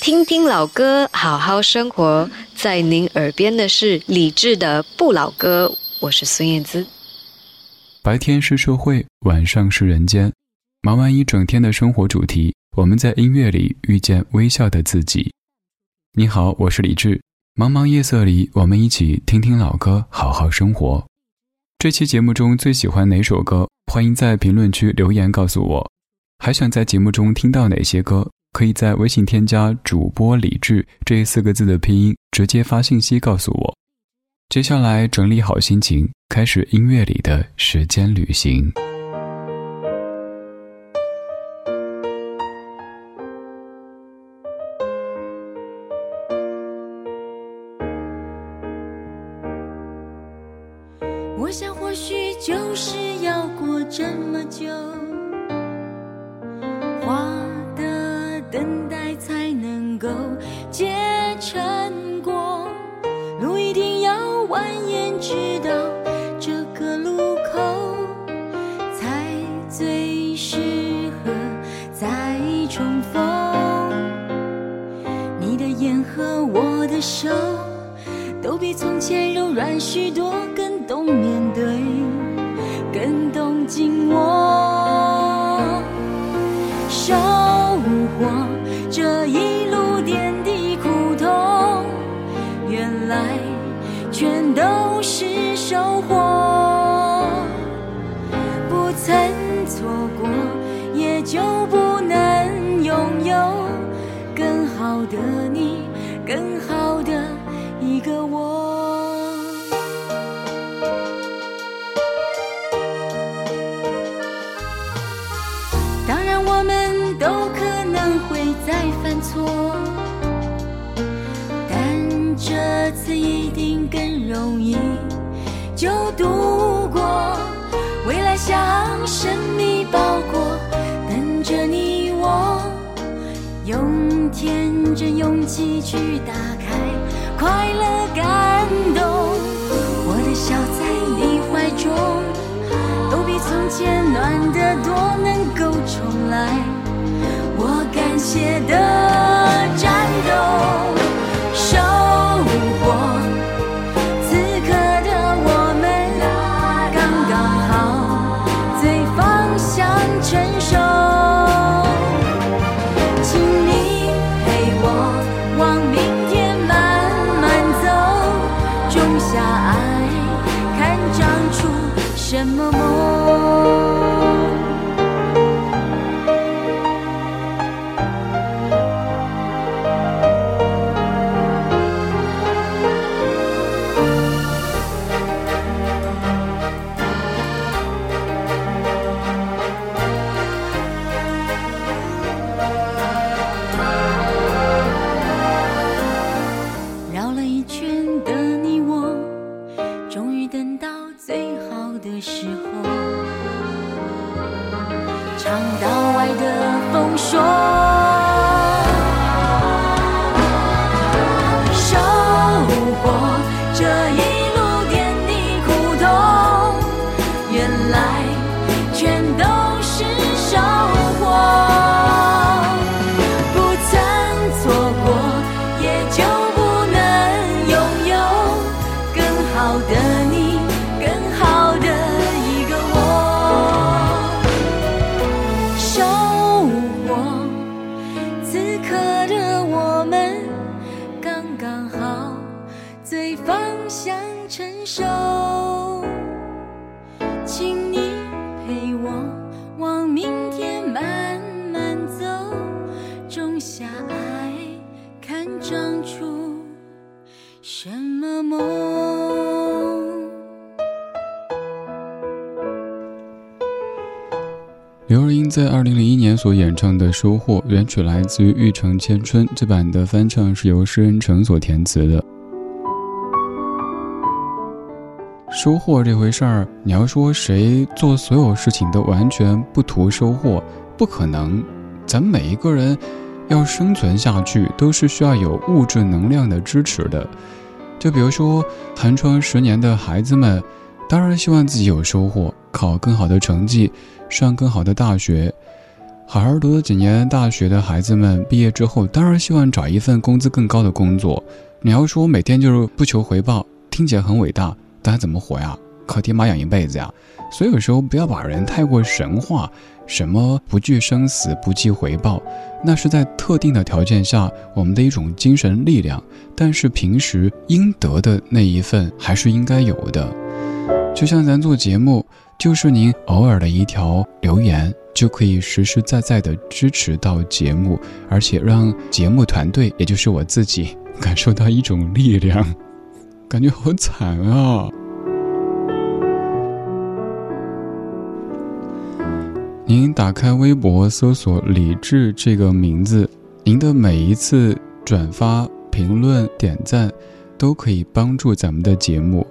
听听老歌，好好生活。在您耳边的是李志的《不老歌》，我是孙燕姿。白天是社会，晚上是人间。忙完一整天的生活主题，我们在音乐里遇见微笑的自己。你好，我是李志。茫茫夜色里，我们一起听听老歌，好好生活。这期节目中最喜欢哪首歌？欢迎在评论区留言告诉我。还想在节目中听到哪些歌？可以在微信添加主播李志这四个字的拼音，直接发信息告诉我。接下来整理好心情，开始音乐里的时间旅行。我想，或许就是要过这么久，前柔软许多。真勇气去打开快乐感动。我的笑在你怀中，都比从前暖得多，能够重来。我感谢的在二零零一年所演唱的《收获》原曲来自于《玉城千春》，这版的翻唱是由施恩成所填词的。收获这回事儿，你要说谁做所有事情都完全不图收获，不可能。咱们每一个人要生存下去，都是需要有物质能量的支持的。就比如说寒窗十年的孩子们，当然希望自己有收获，考更好的成绩。上更好的大学，好好读了几年大学的孩子们，毕业之后当然希望找一份工资更高的工作。你要说每天就是不求回报，听起来很伟大，但怎么活呀？靠爹妈养一辈子呀！所以有时候不要把人太过神化，什么不惧生死、不计回报，那是在特定的条件下我们的一种精神力量。但是平时应得的那一份还是应该有的。就像咱做节目，就是您偶尔的一条留言。就可以实实在在的支持到节目，而且让节目团队，也就是我自己，感受到一种力量，感觉好惨啊！您打开微博搜索“李志”这个名字，您的每一次转发、评论、点赞，都可以帮助咱们的节目。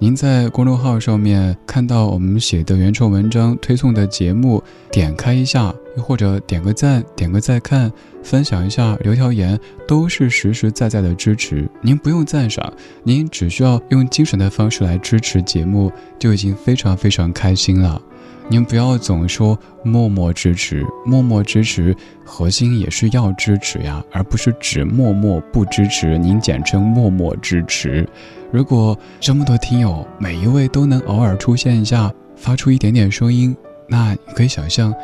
您在公众号上面看到我们写的原创文章、推送的节目，点开一下，又或者点个赞、点个再看、分享一下、留条言，都是实实在在的支持。您不用赞赏，您只需要用精神的方式来支持节目，就已经非常非常开心了。您不要总说默默支持，默默支持，核心也是要支持呀，而不是只默默不支持。您简称默默支持。如果这么多听友每一位都能偶尔出现一下，发出一点点声音，那你可以想象，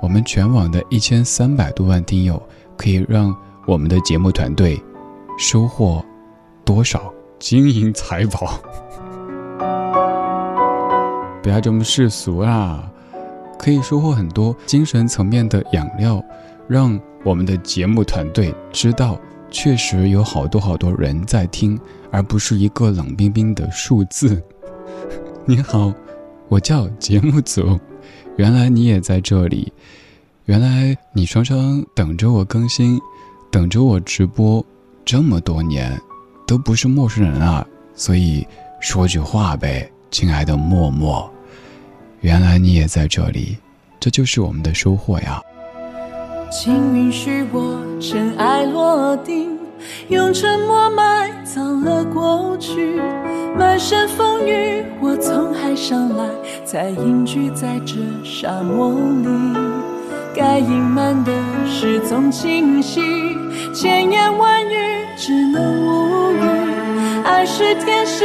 我们全网的一千三百多万听友，可以让我们的节目团队收获多少金银财宝？不要这么世俗啦！可以收获很多精神层面的养料，让我们的节目团队知道，确实有好多好多人在听。而不是一个冷冰冰的数字。你好，我叫节目组，原来你也在这里，原来你双双等着我更新，等着我直播，这么多年都不是陌生人啊。所以说句话呗，亲爱的默默，原来你也在这里，这就是我们的收获呀。请允许我尘埃落定。用沉默埋葬了过去，满身风雨，我从海上来，才隐居在这沙漠里。该隐瞒的事总清晰，千言万语只能无语。爱是天时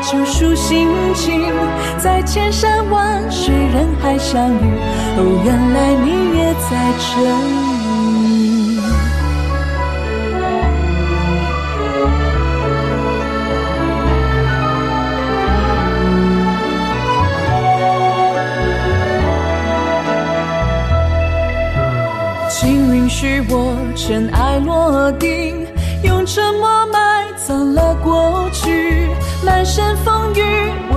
救赎心情，在千山万水人海相遇，哦，原来你也在这里。请允许我尘埃落定，用沉默埋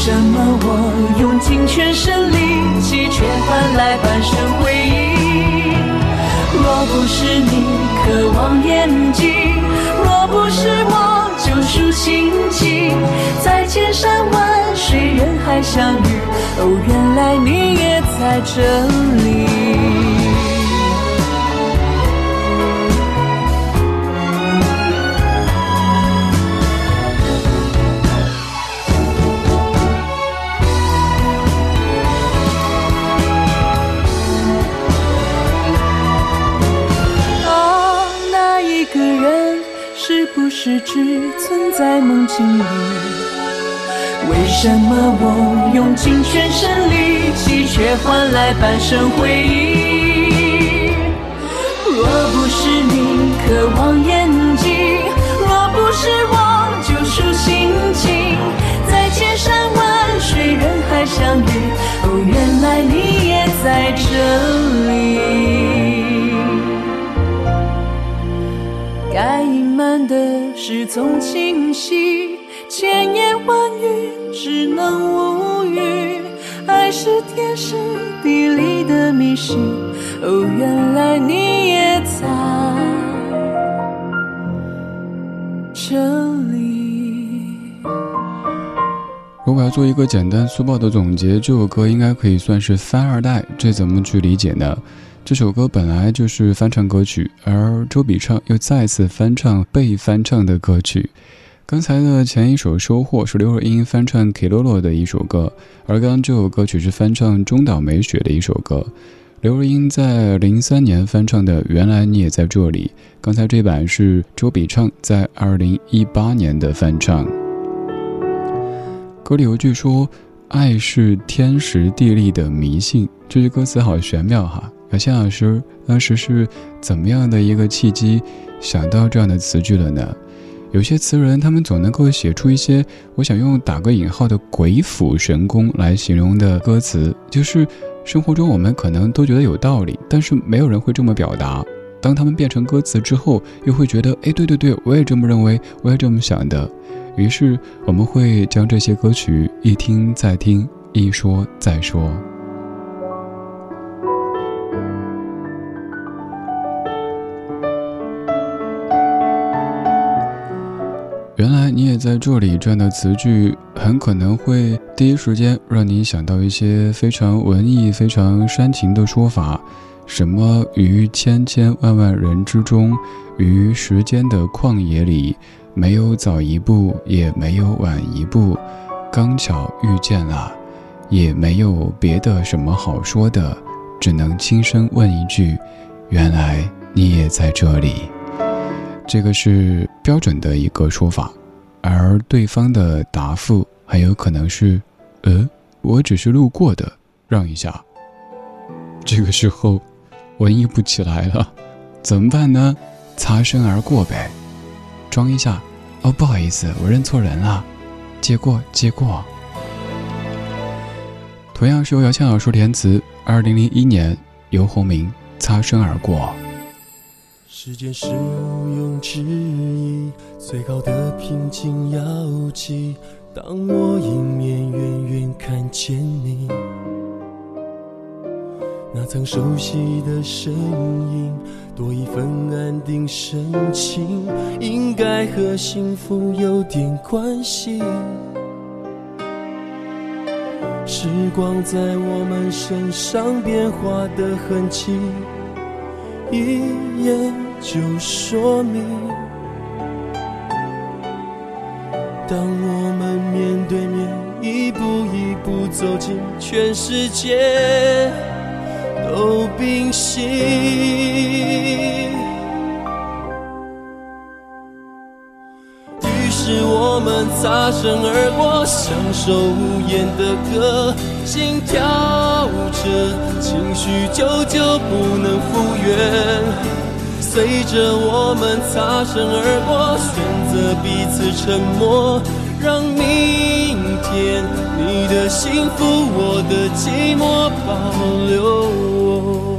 为什么我用尽全身力气，却换来半生回忆？若不是你渴望眼睛，若不是我救赎心情，在千山万水人海相遇，哦，原来你也在这里。是只存在梦境里？为什么我用尽全身力气，却换来半生回忆？事总清晰，千言万语只能无语。爱是天时地利的迷失，哦，原来你也在这里。如果要做一个简单粗暴的总结，这首歌应该可以算是翻二代，这怎么去理解呢？这首歌本来就是翻唱歌曲，而周笔畅又再次翻唱被翻唱的歌曲。刚才的前一首《收获》是刘若英翻唱 Kilolo 的一首歌，而刚刚这首歌曲是翻唱中岛美雪的一首歌。刘若英在零三年翻唱的《原来你也在这里》，刚才这版是周笔畅在二零一八年的翻唱。歌里有句说：“爱是天时地利的迷信。”这句歌词好玄妙哈。小谢老师当时是怎么样的一个契机想到这样的词句了呢？有些词人他们总能够写出一些我想用打个引号的鬼斧神工来形容的歌词，就是生活中我们可能都觉得有道理，但是没有人会这么表达。当他们变成歌词之后，又会觉得哎，对对对，我也这么认为，我也这么想的。于是我们会将这些歌曲一听再听，一说再说。原来你也在这里，这样的词句很可能会第一时间让你想到一些非常文艺、非常煽情的说法，什么于千千万万人之中，于时间的旷野里，没有早一步，也没有晚一步，刚巧遇见了，也没有别的什么好说的，只能轻声问一句：原来你也在这里。这个是标准的一个说法，而对方的答复很有可能是：“呃，我只是路过的，让一下。”这个时候，文艺不起来了，怎么办呢？擦身而过呗，装一下。哦，不好意思，我认错人了，借过，借过。同样是由姚谦老师填词，二零零一年，游鸿明《擦身而过》。时间是毋庸置疑最高的平静摇起。当我迎面远远看见你，那曾熟悉的身影，多一份安定神情，应该和幸福有点关系。时光在我们身上变化的痕迹，一眼。就说明，当我们面对面，一步一步走进，全世界都冰心。于是我们擦身而过，享受无言的歌，心跳着，情绪久久不能复原。随着我们擦身而过，选择彼此沉默，让明天你的幸福，我的寂寞保留。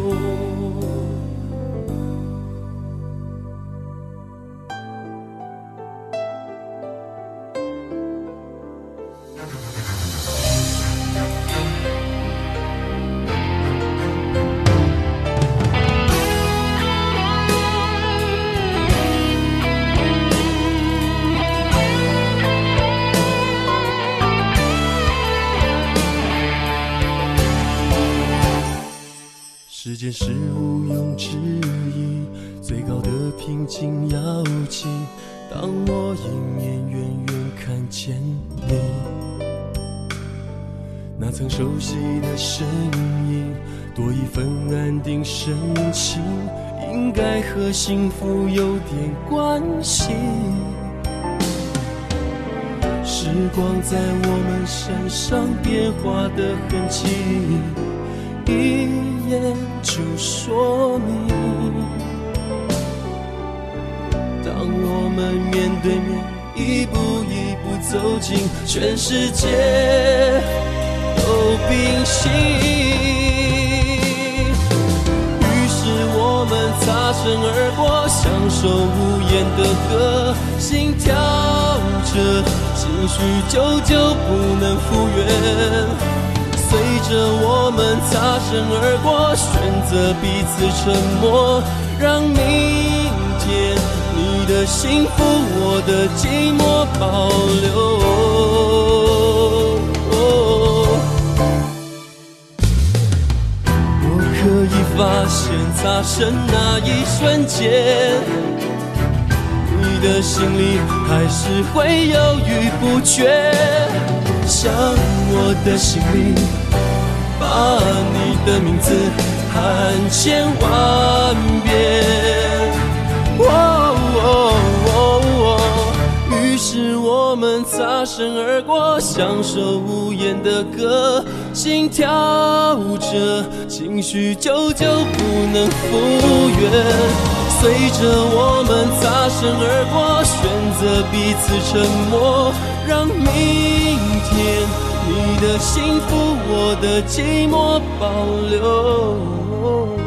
当我迎面远远看见你，那曾熟悉的身影，多一份安定神情，应该和幸福有点关系。时光在我们身上变化的痕迹。一眼就说明，我们面对面，一步一步走近，全世界都冰心。于是我们擦身而过，享受无言的歌，心跳着，情。绪久久不能复原。随着我们擦身而过，选择彼此沉默，让明天你的幸福，我的寂寞保留。我可以发现，擦身那一瞬间，你的心里还是会犹豫不决。想我的心里，把你的名字喊千万遍。于是我们擦身而过，享受无言的歌，心跳着，情绪久久不能复原。随着我们擦身而过，选择彼此沉默，让明天你的幸福，我的寂寞保留。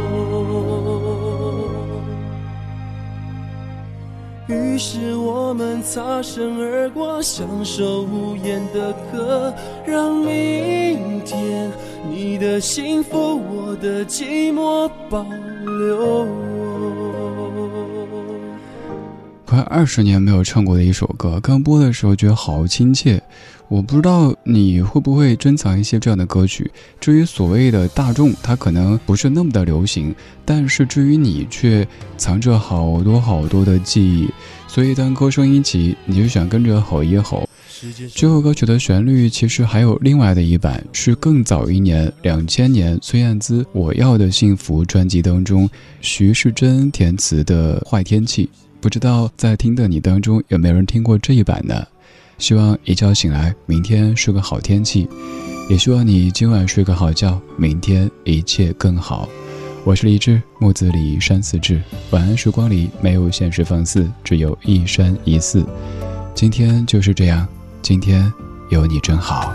于是我们擦身而过，享受无言的歌，让明天你的幸福，我的寂寞保留。快二十年没有唱过的一首歌，刚播的时候觉得好亲切。我不知道你会不会珍藏一些这样的歌曲。至于所谓的大众，它可能不是那么的流行，但是至于你却藏着好多好多的记忆。所以当歌声一起，你就想跟着吼一吼。这首歌曲的旋律其实还有另外的一版，是更早一年，两千年孙燕姿《我要的幸福》专辑当中，徐世珍填词的《坏天气》。不知道在听的你当中有没有人听过这一版呢？希望一觉醒来，明天是个好天气，也希望你今晚睡个好觉，明天一切更好。我是李志，木子李山寺志。晚安时光里没有现实放肆，只有一山一寺。今天就是这样，今天有你真好。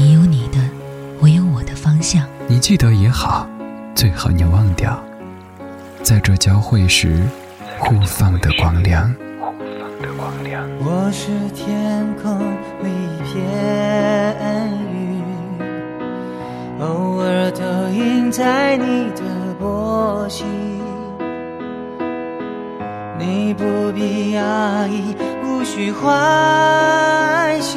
你有你的，我有我的方向。你记得也好，最好你忘掉，在这交汇时互放的光亮。我是天空里一片云，偶尔投影在你的波心。你不必讶异，无需欢喜，